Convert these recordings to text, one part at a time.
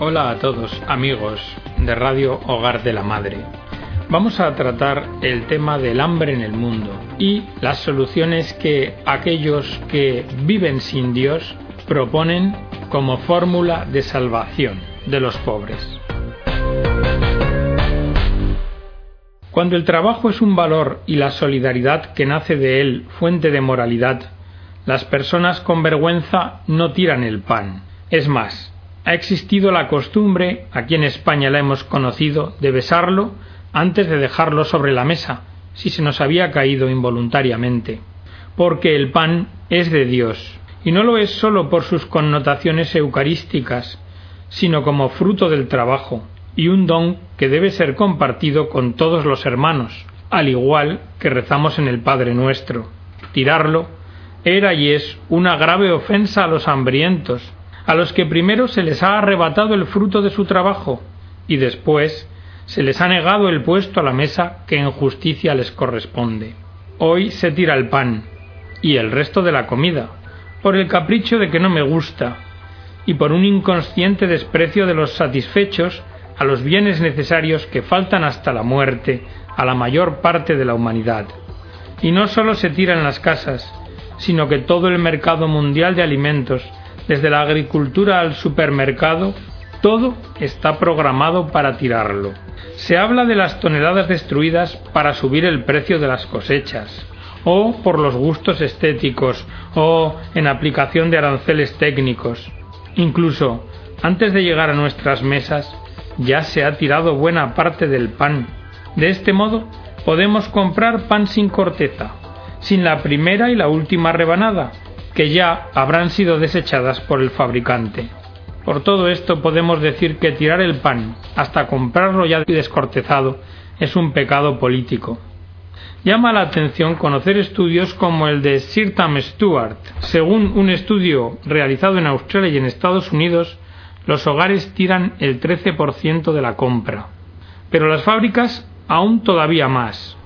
Hola a todos amigos de Radio Hogar de la Madre. Vamos a tratar el tema del hambre en el mundo y las soluciones que aquellos que viven sin Dios proponen como fórmula de salvación de los pobres. Cuando el trabajo es un valor y la solidaridad que nace de él fuente de moralidad, las personas con vergüenza no tiran el pan. Es más, ha existido la costumbre, aquí en España la hemos conocido, de besarlo antes de dejarlo sobre la mesa, si se nos había caído involuntariamente. Porque el pan es de Dios, y no lo es sólo por sus connotaciones eucarísticas, sino como fruto del trabajo, y un don que debe ser compartido con todos los hermanos, al igual que rezamos en el Padre nuestro. Tirarlo era y es una grave ofensa a los hambrientos, a los que primero se les ha arrebatado el fruto de su trabajo y después se les ha negado el puesto a la mesa que en justicia les corresponde. Hoy se tira el pan y el resto de la comida, por el capricho de que no me gusta y por un inconsciente desprecio de los satisfechos a los bienes necesarios que faltan hasta la muerte a la mayor parte de la humanidad. Y no solo se tira en las casas, sino que todo el mercado mundial de alimentos desde la agricultura al supermercado, todo está programado para tirarlo. Se habla de las toneladas destruidas para subir el precio de las cosechas, o por los gustos estéticos, o en aplicación de aranceles técnicos. Incluso, antes de llegar a nuestras mesas, ya se ha tirado buena parte del pan. De este modo, podemos comprar pan sin corteza, sin la primera y la última rebanada, que ya habrán sido desechadas por el fabricante. Por todo esto podemos decir que tirar el pan hasta comprarlo ya descortezado es un pecado político. Llama la atención conocer estudios como el de Sir Tam Stewart. Según un estudio realizado en Australia y en Estados Unidos, los hogares tiran el 13% de la compra, pero las fábricas aún todavía más.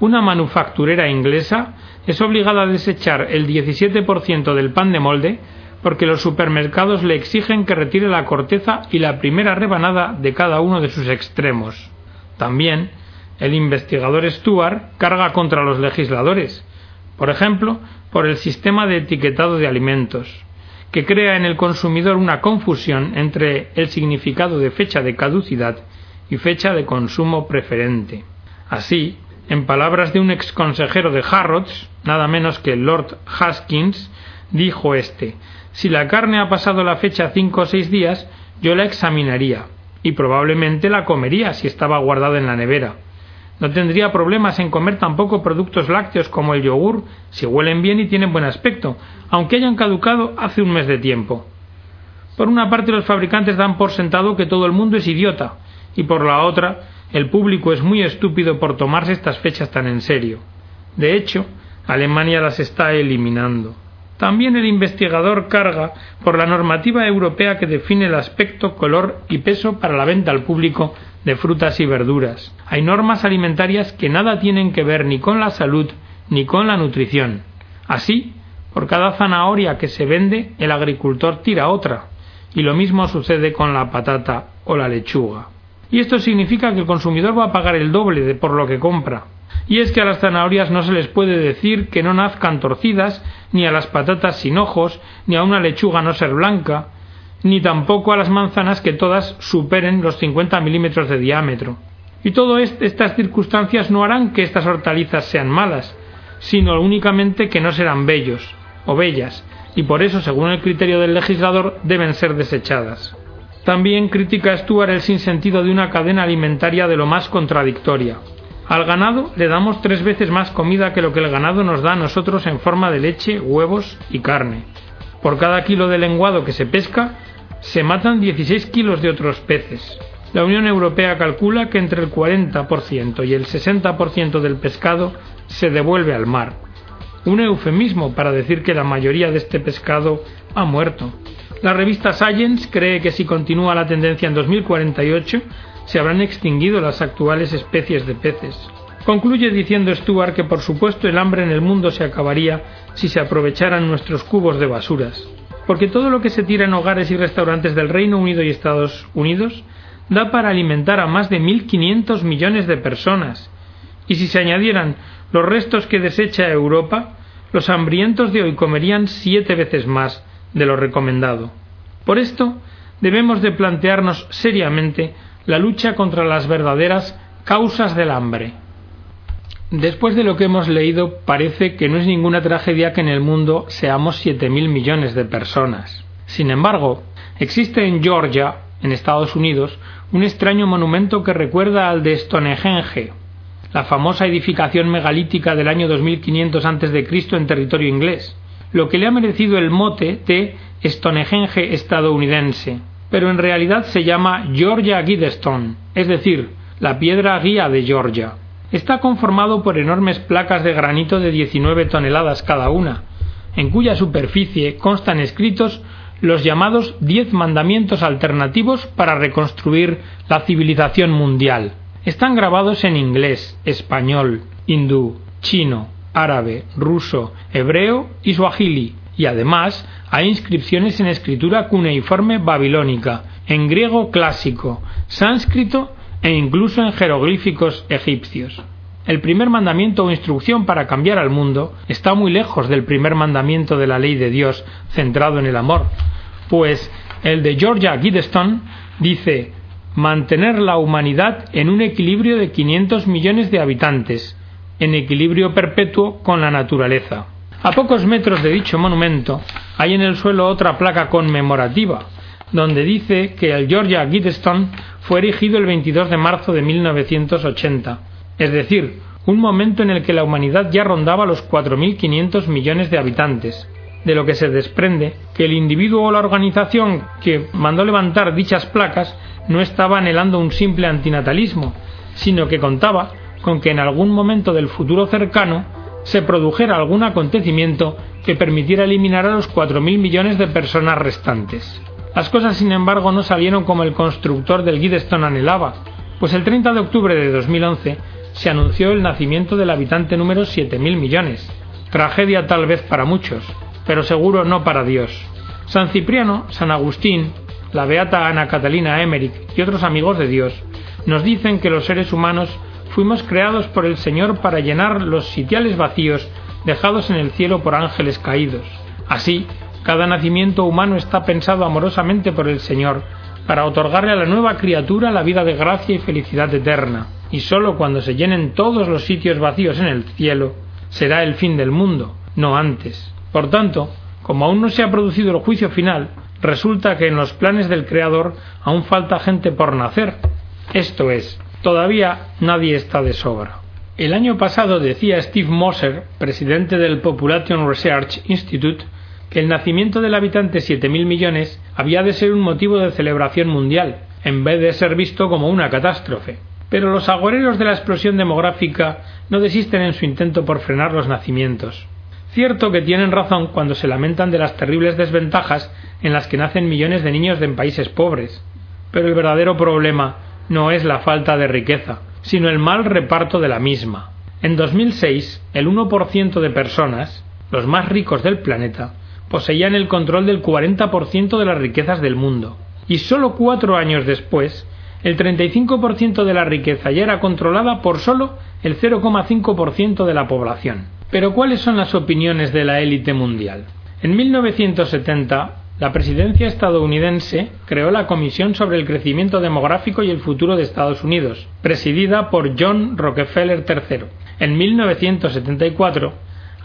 Una manufacturera inglesa es obligada a desechar el 17% del pan de molde porque los supermercados le exigen que retire la corteza y la primera rebanada de cada uno de sus extremos. También, el investigador Stuart carga contra los legisladores, por ejemplo, por el sistema de etiquetado de alimentos, que crea en el consumidor una confusión entre el significado de fecha de caducidad y fecha de consumo preferente. Así, en palabras de un ex consejero de Harrods, nada menos que Lord Haskins, dijo este Si la carne ha pasado la fecha cinco o seis días, yo la examinaría, y probablemente la comería si estaba guardada en la nevera. No tendría problemas en comer tampoco productos lácteos como el yogur, si huelen bien y tienen buen aspecto, aunque hayan caducado hace un mes de tiempo. Por una parte los fabricantes dan por sentado que todo el mundo es idiota, y por la otra el público es muy estúpido por tomarse estas fechas tan en serio. De hecho, Alemania las está eliminando. También el investigador carga por la normativa europea que define el aspecto, color y peso para la venta al público de frutas y verduras. Hay normas alimentarias que nada tienen que ver ni con la salud ni con la nutrición. Así, por cada zanahoria que se vende, el agricultor tira otra. Y lo mismo sucede con la patata o la lechuga. Y esto significa que el consumidor va a pagar el doble de por lo que compra. Y es que a las zanahorias no se les puede decir que no nazcan torcidas, ni a las patatas sin ojos, ni a una lechuga no ser blanca, ni tampoco a las manzanas que todas superen los 50 milímetros de diámetro. Y todas estas circunstancias no harán que estas hortalizas sean malas, sino únicamente que no serán bellos o bellas, y por eso, según el criterio del legislador, deben ser desechadas. También critica Stuart el sinsentido de una cadena alimentaria de lo más contradictoria. Al ganado le damos tres veces más comida que lo que el ganado nos da a nosotros en forma de leche, huevos y carne. Por cada kilo de lenguado que se pesca, se matan 16 kilos de otros peces. La Unión Europea calcula que entre el 40% y el 60% del pescado se devuelve al mar. Un eufemismo para decir que la mayoría de este pescado ha muerto. La revista Science cree que si continúa la tendencia en 2048 se habrán extinguido las actuales especies de peces. Concluye diciendo Stuart que por supuesto el hambre en el mundo se acabaría si se aprovecharan nuestros cubos de basuras. porque todo lo que se tira en hogares y restaurantes del Reino Unido y Estados Unidos da para alimentar a más de 1.500 millones de personas, y si se añadieran los restos que desecha Europa, los hambrientos de hoy comerían siete veces más de lo recomendado. Por esto, debemos de plantearnos seriamente la lucha contra las verdaderas causas del hambre. Después de lo que hemos leído, parece que no es ninguna tragedia que en el mundo seamos siete mil millones de personas. Sin embargo, existe en Georgia, en Estados Unidos, un extraño monumento que recuerda al de Stonehenge, la famosa edificación megalítica del año 2500 a.C. en territorio inglés, lo que le ha merecido el mote de Stonehenge estadounidense, pero en realidad se llama Georgia Guidestone, es decir, la piedra guía de Georgia. Está conformado por enormes placas de granito de 19 toneladas cada una, en cuya superficie constan escritos los llamados diez mandamientos alternativos para reconstruir la civilización mundial. Están grabados en inglés, español, hindú, chino, árabe, ruso, hebreo y suajili, y además hay inscripciones en escritura cuneiforme babilónica, en griego clásico, sánscrito e incluso en jeroglíficos egipcios. El primer mandamiento o instrucción para cambiar al mundo está muy lejos del primer mandamiento de la ley de Dios centrado en el amor, pues el de Georgia Giddestone dice mantener la humanidad en un equilibrio de 500 millones de habitantes, en equilibrio perpetuo con la naturaleza. A pocos metros de dicho monumento hay en el suelo otra placa conmemorativa, donde dice que el Georgia Giddestone fue erigido el 22 de marzo de 1980, es decir, un momento en el que la humanidad ya rondaba los 4.500 millones de habitantes, de lo que se desprende que el individuo o la organización que mandó levantar dichas placas no estaba anhelando un simple antinatalismo, sino que contaba con que en algún momento del futuro cercano se produjera algún acontecimiento que permitiera eliminar a los 4.000 millones de personas restantes. Las cosas, sin embargo, no salieron como el constructor del Guidestone anhelaba, pues el 30 de octubre de 2011 se anunció el nacimiento del habitante número 7.000 millones. Tragedia tal vez para muchos, pero seguro no para Dios. San Cipriano, San Agustín, la beata Ana Catalina Emmerich y otros amigos de Dios nos dicen que los seres humanos fuimos creados por el Señor para llenar los sitiales vacíos dejados en el cielo por ángeles caídos. Así, cada nacimiento humano está pensado amorosamente por el Señor para otorgarle a la nueva criatura la vida de gracia y felicidad eterna, y sólo cuando se llenen todos los sitios vacíos en el cielo será el fin del mundo, no antes. Por tanto, como aún no se ha producido el juicio final, resulta que en los planes del Creador aún falta gente por nacer. Esto es, todavía nadie está de sobra. El año pasado decía Steve Moser, presidente del Population Research Institute, que el nacimiento del habitante siete mil millones había de ser un motivo de celebración mundial, en vez de ser visto como una catástrofe. Pero los agoreros de la explosión demográfica no desisten en su intento por frenar los nacimientos. Cierto que tienen razón cuando se lamentan de las terribles desventajas en las que nacen millones de niños en países pobres, pero el verdadero problema no es la falta de riqueza, sino el mal reparto de la misma. En 2006, el 1% de personas, los más ricos del planeta, poseían el control del 40% de las riquezas del mundo. Y solo cuatro años después, el 35% de la riqueza ya era controlada por solo el 0,5% de la población. Pero ¿cuáles son las opiniones de la élite mundial? En 1970, la presidencia estadounidense creó la Comisión sobre el Crecimiento Demográfico y el Futuro de Estados Unidos, presidida por John Rockefeller III. En 1974,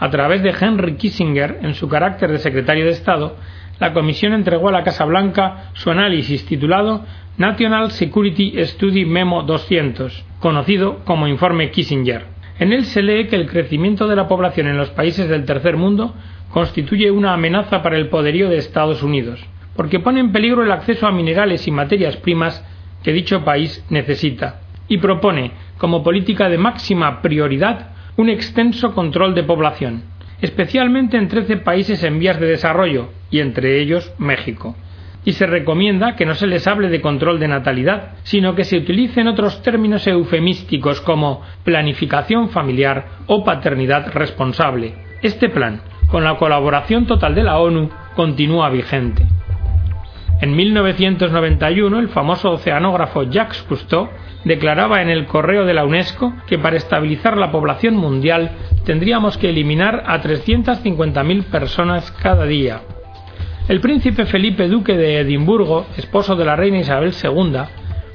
a través de Henry Kissinger, en su carácter de secretario de Estado, la Comisión entregó a la Casa Blanca su análisis titulado National Security Study Memo 200, conocido como Informe Kissinger. En él se lee que el crecimiento de la población en los países del tercer mundo constituye una amenaza para el poderío de Estados Unidos, porque pone en peligro el acceso a minerales y materias primas que dicho país necesita, y propone, como política de máxima prioridad, un extenso control de población, especialmente en trece países en vías de desarrollo, y entre ellos México. Y se recomienda que no se les hable de control de natalidad, sino que se utilicen otros términos eufemísticos como planificación familiar o paternidad responsable. Este plan, con la colaboración total de la ONU, continúa vigente. En 1991, el famoso oceanógrafo Jacques Cousteau declaraba en el correo de la UNESCO que para estabilizar la población mundial tendríamos que eliminar a 350.000 personas cada día. El príncipe Felipe Duque de Edimburgo, esposo de la reina Isabel II,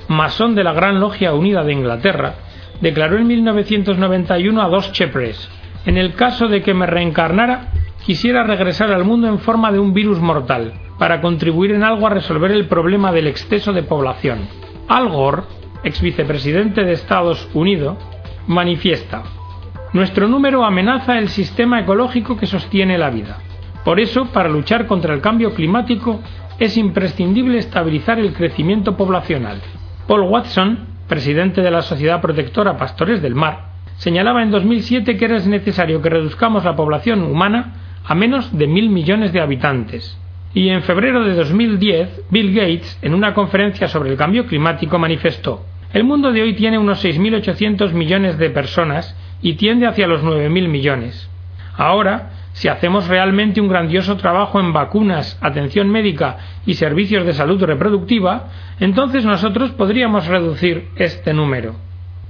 masón de la Gran Logia Unida de Inglaterra, declaró en 1991 a dos Chepres, en el caso de que me reencarnara, quisiera regresar al mundo en forma de un virus mortal, para contribuir en algo a resolver el problema del exceso de población. Al Gore, ex vicepresidente de Estados Unidos, manifiesta Nuestro número amenaza el sistema ecológico que sostiene la vida. Por eso, para luchar contra el cambio climático, es imprescindible estabilizar el crecimiento poblacional. Paul Watson, presidente de la Sociedad Protectora Pastores del Mar, señalaba en 2007 que era necesario que reduzcamos la población humana a menos de mil millones de habitantes. Y en febrero de 2010, Bill Gates, en una conferencia sobre el cambio climático, manifestó El mundo de hoy tiene unos 6.800 millones de personas y tiende hacia los 9.000 millones. Ahora, si hacemos realmente un grandioso trabajo en vacunas, atención médica y servicios de salud reproductiva, entonces nosotros podríamos reducir este número.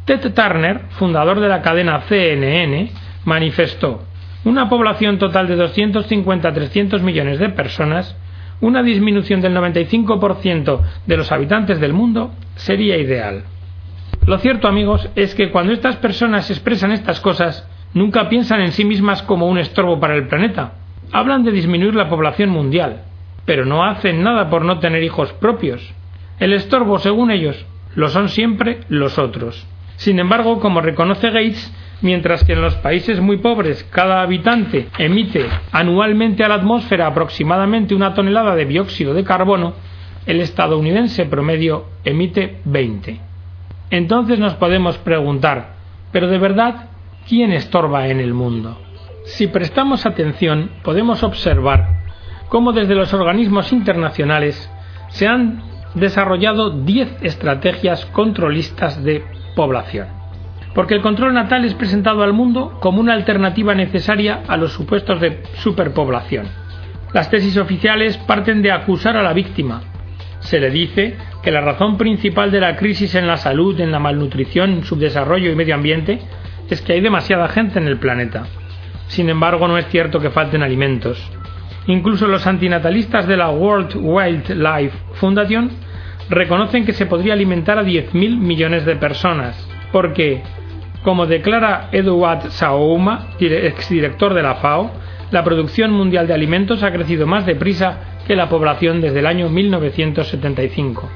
Ted Turner, fundador de la cadena CNN, manifestó una población total de 250-300 millones de personas, una disminución del 95% de los habitantes del mundo sería ideal. Lo cierto, amigos, es que cuando estas personas expresan estas cosas, nunca piensan en sí mismas como un estorbo para el planeta. Hablan de disminuir la población mundial, pero no hacen nada por no tener hijos propios. El estorbo, según ellos, lo son siempre los otros. Sin embargo, como reconoce Gates, mientras que en los países muy pobres cada habitante emite anualmente a la atmósfera aproximadamente una tonelada de dióxido de carbono, el estadounidense promedio emite 20. Entonces nos podemos preguntar, ¿pero de verdad quién estorba en el mundo? Si prestamos atención, podemos observar cómo desde los organismos internacionales se han desarrollado 10 estrategias controlistas de población porque el control natal es presentado al mundo como una alternativa necesaria a los supuestos de superpoblación. Las tesis oficiales parten de acusar a la víctima. Se le dice que la razón principal de la crisis en la salud, en la malnutrición, subdesarrollo y medio ambiente es que hay demasiada gente en el planeta. Sin embargo, no es cierto que falten alimentos. Incluso los antinatalistas de la World Wildlife Foundation reconocen que se podría alimentar a 10.000 millones de personas, porque como declara Eduard Saouma, exdirector de la FAO, la producción mundial de alimentos ha crecido más deprisa que la población desde el año 1975.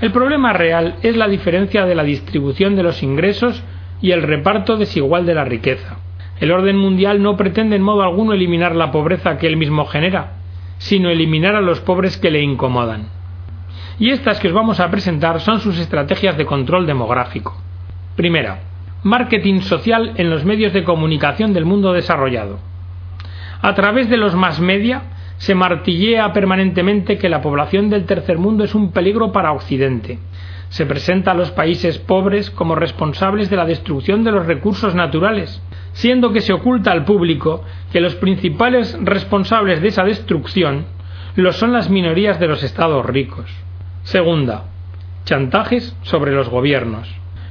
El problema real es la diferencia de la distribución de los ingresos y el reparto desigual de la riqueza. El orden mundial no pretende en modo alguno eliminar la pobreza que él mismo genera, sino eliminar a los pobres que le incomodan. Y estas que os vamos a presentar son sus estrategias de control demográfico. Primera, marketing social en los medios de comunicación del mundo desarrollado. A través de los más media se martillea permanentemente que la población del tercer mundo es un peligro para Occidente. Se presenta a los países pobres como responsables de la destrucción de los recursos naturales, siendo que se oculta al público que los principales responsables de esa destrucción lo son las minorías de los estados ricos. Segunda, chantajes sobre los gobiernos.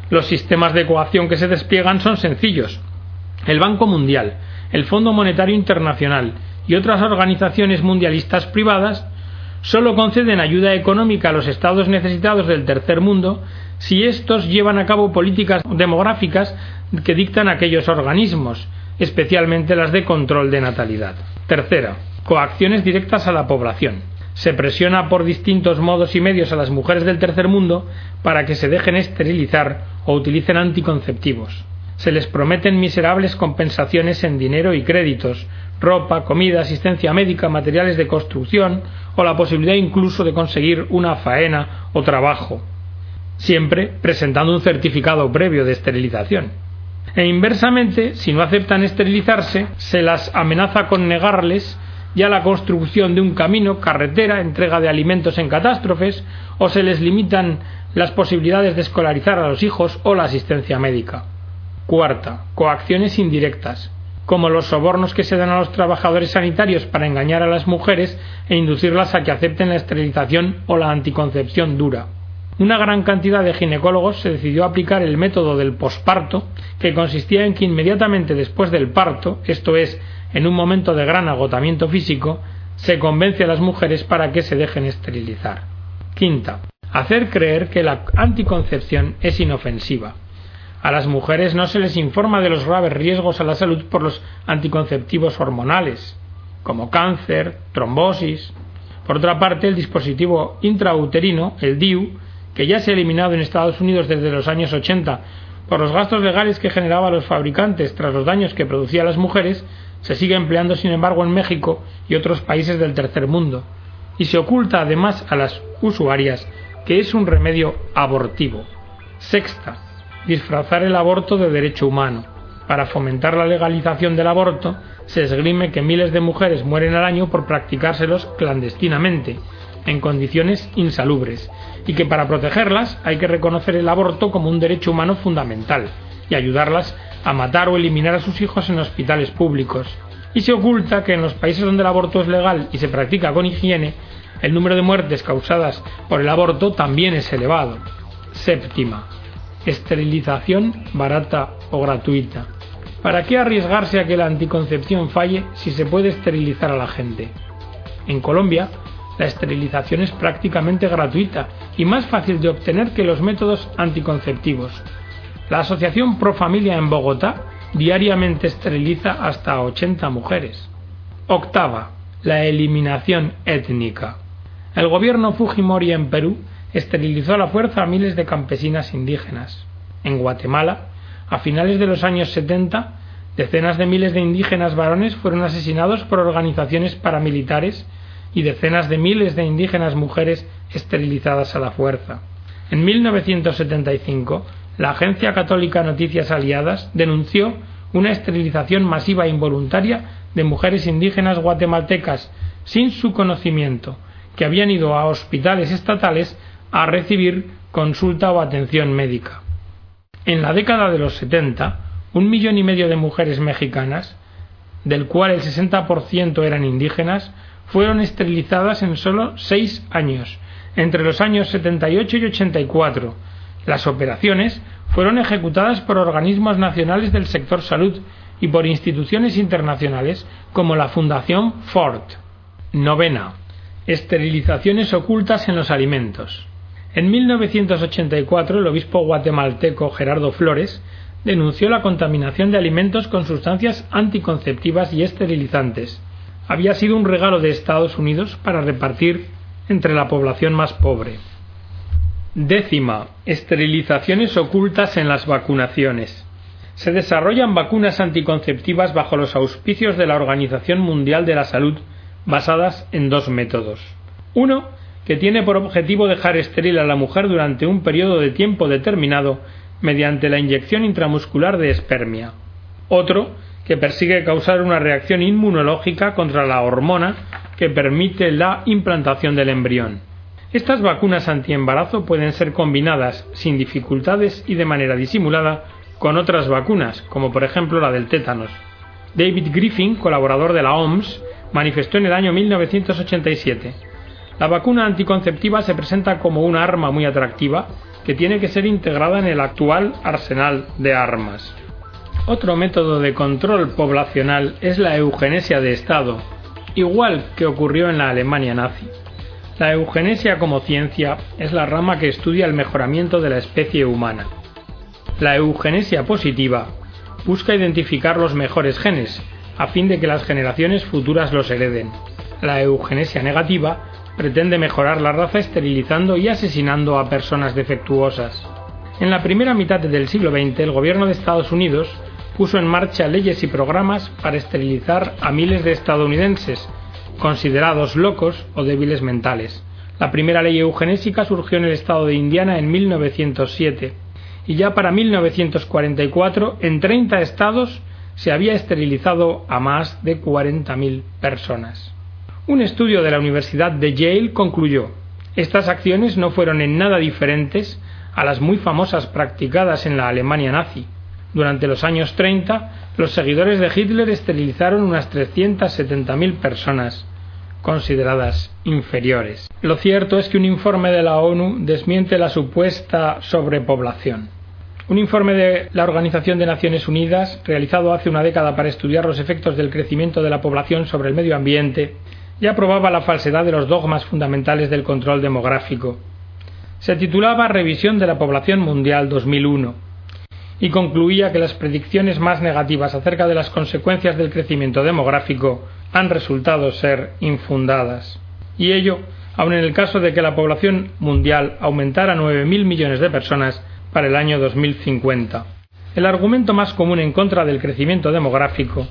Los sistemas de coacción que se despliegan son sencillos. El Banco Mundial, el Fondo Monetario Internacional y otras organizaciones mundialistas privadas solo conceden ayuda económica a los estados necesitados del tercer mundo si estos llevan a cabo políticas demográficas que dictan aquellos organismos, especialmente las de control de natalidad. Tercera, coacciones directas a la población se presiona por distintos modos y medios a las mujeres del tercer mundo para que se dejen esterilizar o utilicen anticonceptivos. Se les prometen miserables compensaciones en dinero y créditos, ropa, comida, asistencia médica, materiales de construcción o la posibilidad incluso de conseguir una faena o trabajo, siempre presentando un certificado previo de esterilización. E inversamente, si no aceptan esterilizarse, se las amenaza con negarles ya la construcción de un camino, carretera, entrega de alimentos en catástrofes, o se les limitan las posibilidades de escolarizar a los hijos o la asistencia médica. Cuarta, coacciones indirectas. Como los sobornos que se dan a los trabajadores sanitarios para engañar a las mujeres e inducirlas a que acepten la esterilización o la anticoncepción dura. Una gran cantidad de ginecólogos se decidió a aplicar el método del posparto, que consistía en que inmediatamente después del parto, esto es, en un momento de gran agotamiento físico, se convence a las mujeres para que se dejen esterilizar. Quinta. Hacer creer que la anticoncepción es inofensiva. A las mujeres no se les informa de los graves riesgos a la salud por los anticonceptivos hormonales, como cáncer, trombosis. Por otra parte, el dispositivo intrauterino, el DIU, que ya se ha eliminado en Estados Unidos desde los años 80 por los gastos legales que generaba a los fabricantes tras los daños que producía a las mujeres, se sigue empleando sin embargo en México y otros países del tercer mundo, y se oculta además a las usuarias que es un remedio abortivo. Sexta, disfrazar el aborto de derecho humano. Para fomentar la legalización del aborto, se esgrime que miles de mujeres mueren al año por practicárselos clandestinamente, en condiciones insalubres, y que para protegerlas hay que reconocer el aborto como un derecho humano fundamental y ayudarlas a matar o eliminar a sus hijos en hospitales públicos. Y se oculta que en los países donde el aborto es legal y se practica con higiene, el número de muertes causadas por el aborto también es elevado. Séptima esterilización barata o gratuita. ¿Para qué arriesgarse a que la anticoncepción falle si se puede esterilizar a la gente? En Colombia, la esterilización es prácticamente gratuita y más fácil de obtener que los métodos anticonceptivos. La Asociación Pro Familia en Bogotá diariamente esteriliza hasta 80 mujeres. Octava, la eliminación étnica. El gobierno Fujimori en Perú esterilizó a la fuerza a miles de campesinas indígenas. En Guatemala, a finales de los años 70, decenas de miles de indígenas varones fueron asesinados por organizaciones paramilitares y decenas de miles de indígenas mujeres esterilizadas a la fuerza. En 1975, la Agencia Católica Noticias Aliadas denunció una esterilización masiva e involuntaria de mujeres indígenas guatemaltecas sin su conocimiento, que habían ido a hospitales estatales a recibir consulta o atención médica. En la década de los 70, un millón y medio de mujeres mexicanas, del cual el 60% eran indígenas, fueron esterilizadas en solo seis años, entre los años 78 y 84. Las operaciones fueron ejecutadas por organismos nacionales del sector salud y por instituciones internacionales como la Fundación Ford. Novena. Esterilizaciones ocultas en los alimentos. En 1984 el obispo guatemalteco Gerardo Flores denunció la contaminación de alimentos con sustancias anticonceptivas y esterilizantes. Había sido un regalo de Estados Unidos para repartir entre la población más pobre. Décima. Esterilizaciones ocultas en las vacunaciones. Se desarrollan vacunas anticonceptivas bajo los auspicios de la Organización Mundial de la Salud basadas en dos métodos. Uno, que tiene por objetivo dejar estéril a la mujer durante un periodo de tiempo determinado mediante la inyección intramuscular de espermia. Otro, que persigue causar una reacción inmunológica contra la hormona que permite la implantación del embrión. Estas vacunas antiembarazo pueden ser combinadas sin dificultades y de manera disimulada con otras vacunas, como por ejemplo la del tétanos. David Griffin, colaborador de la OMS, manifestó en el año 1987 la vacuna anticonceptiva se presenta como una arma muy atractiva que tiene que ser integrada en el actual arsenal de armas. Otro método de control poblacional es la eugenesia de Estado, igual que ocurrió en la Alemania nazi. La eugenesia como ciencia es la rama que estudia el mejoramiento de la especie humana. La eugenesia positiva busca identificar los mejores genes, a fin de que las generaciones futuras los hereden. La eugenesia negativa pretende mejorar la raza esterilizando y asesinando a personas defectuosas. En la primera mitad del siglo XX, el gobierno de Estados Unidos puso en marcha leyes y programas para esterilizar a miles de estadounidenses, considerados locos o débiles mentales. La primera ley eugenésica surgió en el estado de Indiana en 1907 y ya para 1944 en 30 estados se había esterilizado a más de 40.000 personas. Un estudio de la Universidad de Yale concluyó estas acciones no fueron en nada diferentes a las muy famosas practicadas en la Alemania nazi. Durante los años 30, los seguidores de Hitler esterilizaron unas 370.000 personas, consideradas inferiores. Lo cierto es que un informe de la ONU desmiente la supuesta sobrepoblación. Un informe de la Organización de Naciones Unidas, realizado hace una década para estudiar los efectos del crecimiento de la población sobre el medio ambiente, ya probaba la falsedad de los dogmas fundamentales del control demográfico. Se titulaba Revisión de la Población Mundial 2001 y concluía que las predicciones más negativas acerca de las consecuencias del crecimiento demográfico han resultado ser infundadas. Y ello, aun en el caso de que la población mundial aumentara a 9.000 millones de personas para el año 2050. El argumento más común en contra del crecimiento demográfico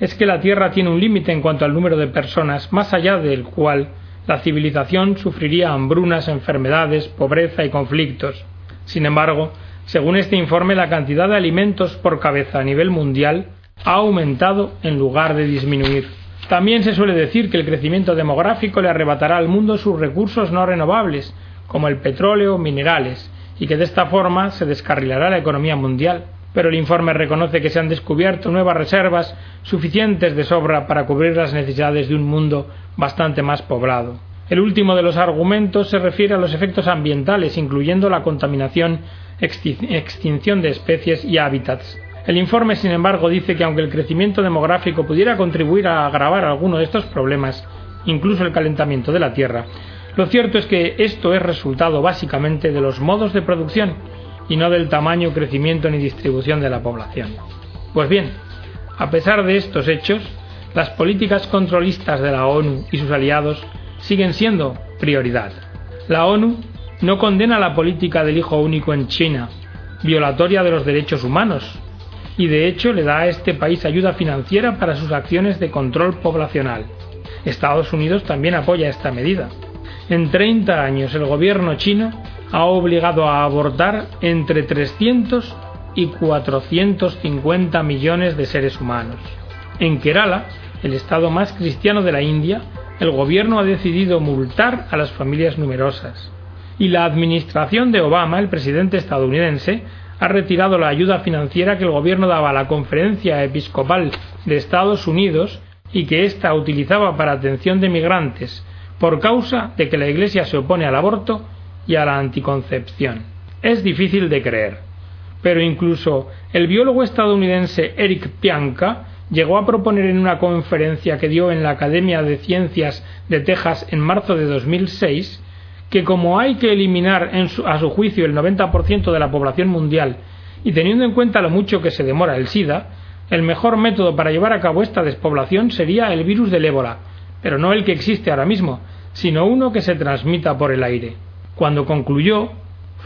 es que la Tierra tiene un límite en cuanto al número de personas, más allá del cual la civilización sufriría hambrunas, enfermedades, pobreza y conflictos. Sin embargo, según este informe, la cantidad de alimentos por cabeza a nivel mundial ha aumentado en lugar de disminuir. También se suele decir que el crecimiento demográfico le arrebatará al mundo sus recursos no renovables, como el petróleo o minerales, y que de esta forma se descarrilará la economía mundial. Pero el informe reconoce que se han descubierto nuevas reservas suficientes de sobra para cubrir las necesidades de un mundo bastante más poblado. El último de los argumentos se refiere a los efectos ambientales, incluyendo la contaminación, extinción de especies y hábitats. El informe, sin embargo, dice que aunque el crecimiento demográfico pudiera contribuir a agravar alguno de estos problemas, incluso el calentamiento de la Tierra, lo cierto es que esto es resultado básicamente de los modos de producción y no del tamaño, crecimiento ni distribución de la población. Pues bien, a pesar de estos hechos, las políticas controlistas de la ONU y sus aliados siguen siendo prioridad. La ONU no condena la política del hijo único en China, violatoria de los derechos humanos, y de hecho le da a este país ayuda financiera para sus acciones de control poblacional. Estados Unidos también apoya esta medida. En 30 años el gobierno chino ha obligado a abortar entre 300 y 450 millones de seres humanos. En Kerala, el estado más cristiano de la India, el gobierno ha decidido multar a las familias numerosas. Y la administración de Obama, el presidente estadounidense, ha retirado la ayuda financiera que el gobierno daba a la Conferencia Episcopal de Estados Unidos y que ésta utilizaba para atención de migrantes, por causa de que la Iglesia se opone al aborto y a la anticoncepción. Es difícil de creer, pero incluso el biólogo estadounidense Eric Pianka llegó a proponer en una conferencia que dio en la Academia de Ciencias de Texas en marzo de 2006 que como hay que eliminar a su juicio el 90% de la población mundial y teniendo en cuenta lo mucho que se demora el SIDA, el mejor método para llevar a cabo esta despoblación sería el virus del ébola, pero no el que existe ahora mismo, sino uno que se transmita por el aire. Cuando concluyó,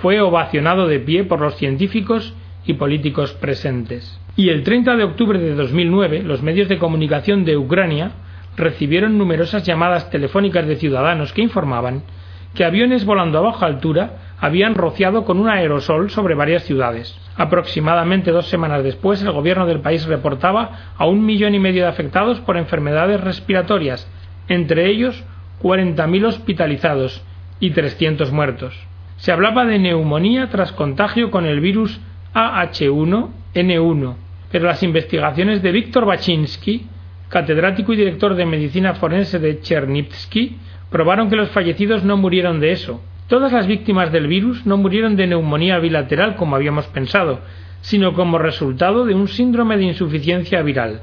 fue ovacionado de pie por los científicos y políticos presentes. Y el 30 de octubre de 2009, los medios de comunicación de Ucrania recibieron numerosas llamadas telefónicas de ciudadanos que informaban que aviones volando a baja altura habían rociado con un aerosol sobre varias ciudades. Aproximadamente dos semanas después, el gobierno del país reportaba a un millón y medio de afectados por enfermedades respiratorias, entre ellos 40.000 hospitalizados y 300 muertos. Se hablaba de neumonía tras contagio con el virus AH1N1, pero las investigaciones de Víctor Baczynski, catedrático y director de medicina forense de Chernivtsi, probaron que los fallecidos no murieron de eso. Todas las víctimas del virus no murieron de neumonía bilateral como habíamos pensado, sino como resultado de un síndrome de insuficiencia viral.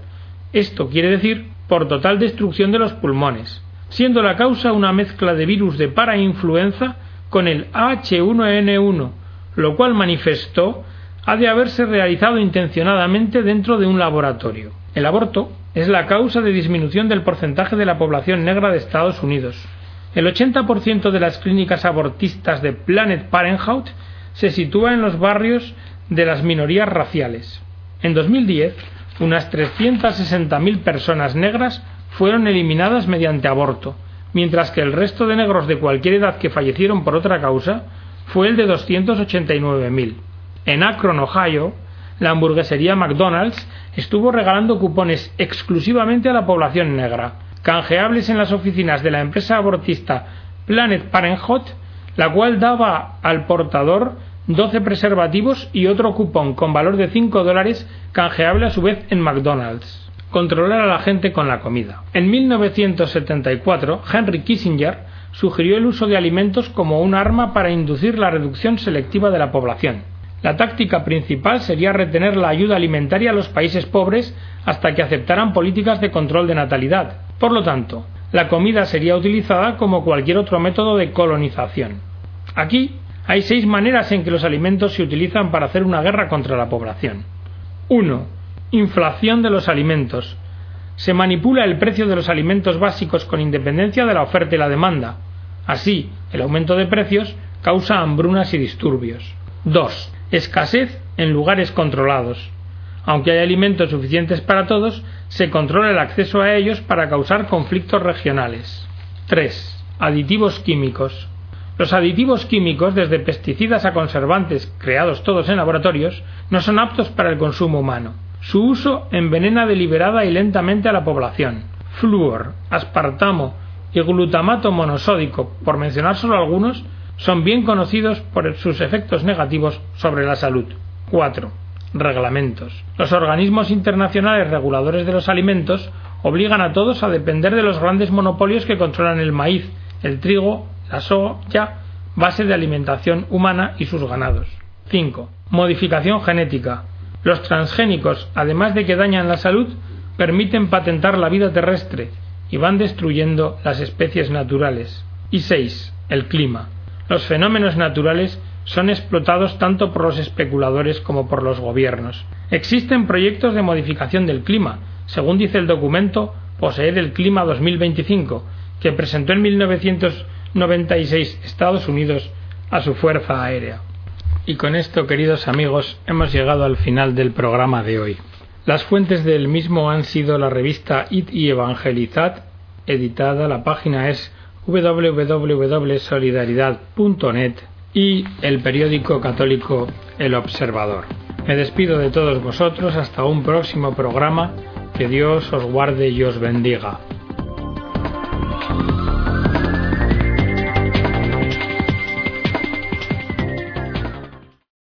Esto quiere decir por total destrucción de los pulmones siendo la causa una mezcla de virus de parainfluenza con el H1N1, lo cual manifestó ha de haberse realizado intencionadamente dentro de un laboratorio. El aborto es la causa de disminución del porcentaje de la población negra de Estados Unidos. El 80% de las clínicas abortistas de Planet Parenthood se sitúa en los barrios de las minorías raciales. En 2010, unas 360.000 personas negras fueron eliminadas mediante aborto, mientras que el resto de negros de cualquier edad que fallecieron por otra causa fue el de 289.000. En Akron, Ohio, la hamburguesería McDonald's estuvo regalando cupones exclusivamente a la población negra, canjeables en las oficinas de la empresa abortista Planet Parenthood, la cual daba al portador 12 preservativos y otro cupón con valor de 5 dólares canjeable a su vez en McDonald's. Controlar a la gente con la comida. En 1974, Henry Kissinger sugirió el uso de alimentos como un arma para inducir la reducción selectiva de la población. La táctica principal sería retener la ayuda alimentaria a los países pobres hasta que aceptaran políticas de control de natalidad. Por lo tanto, la comida sería utilizada como cualquier otro método de colonización. Aquí hay seis maneras en que los alimentos se utilizan para hacer una guerra contra la población. 1. Inflación de los alimentos. Se manipula el precio de los alimentos básicos con independencia de la oferta y la demanda. Así, el aumento de precios causa hambrunas y disturbios. 2. Escasez en lugares controlados. Aunque hay alimentos suficientes para todos, se controla el acceso a ellos para causar conflictos regionales. 3. Aditivos químicos. Los aditivos químicos, desde pesticidas a conservantes creados todos en laboratorios, no son aptos para el consumo humano. Su uso envenena deliberada y lentamente a la población. Flúor, aspartamo y glutamato monosódico, por mencionar solo algunos, son bien conocidos por sus efectos negativos sobre la salud. 4 reglamentos. Los organismos internacionales reguladores de los alimentos obligan a todos a depender de los grandes monopolios que controlan el maíz, el trigo, la soya, base de alimentación humana y sus ganados. 5. Modificación genética. Los transgénicos, además de que dañan la salud, permiten patentar la vida terrestre y van destruyendo las especies naturales. Y 6. El clima. Los fenómenos naturales son explotados tanto por los especuladores como por los gobiernos. Existen proyectos de modificación del clima, según dice el documento Poseer el Clima 2025, que presentó en 1996 Estados Unidos a su Fuerza Aérea. Y con esto, queridos amigos, hemos llegado al final del programa de hoy. Las fuentes del mismo han sido la revista It y Evangelizad, editada, la página es www.solidaridad.net y el periódico católico El Observador. Me despido de todos vosotros hasta un próximo programa. Que Dios os guarde y os bendiga.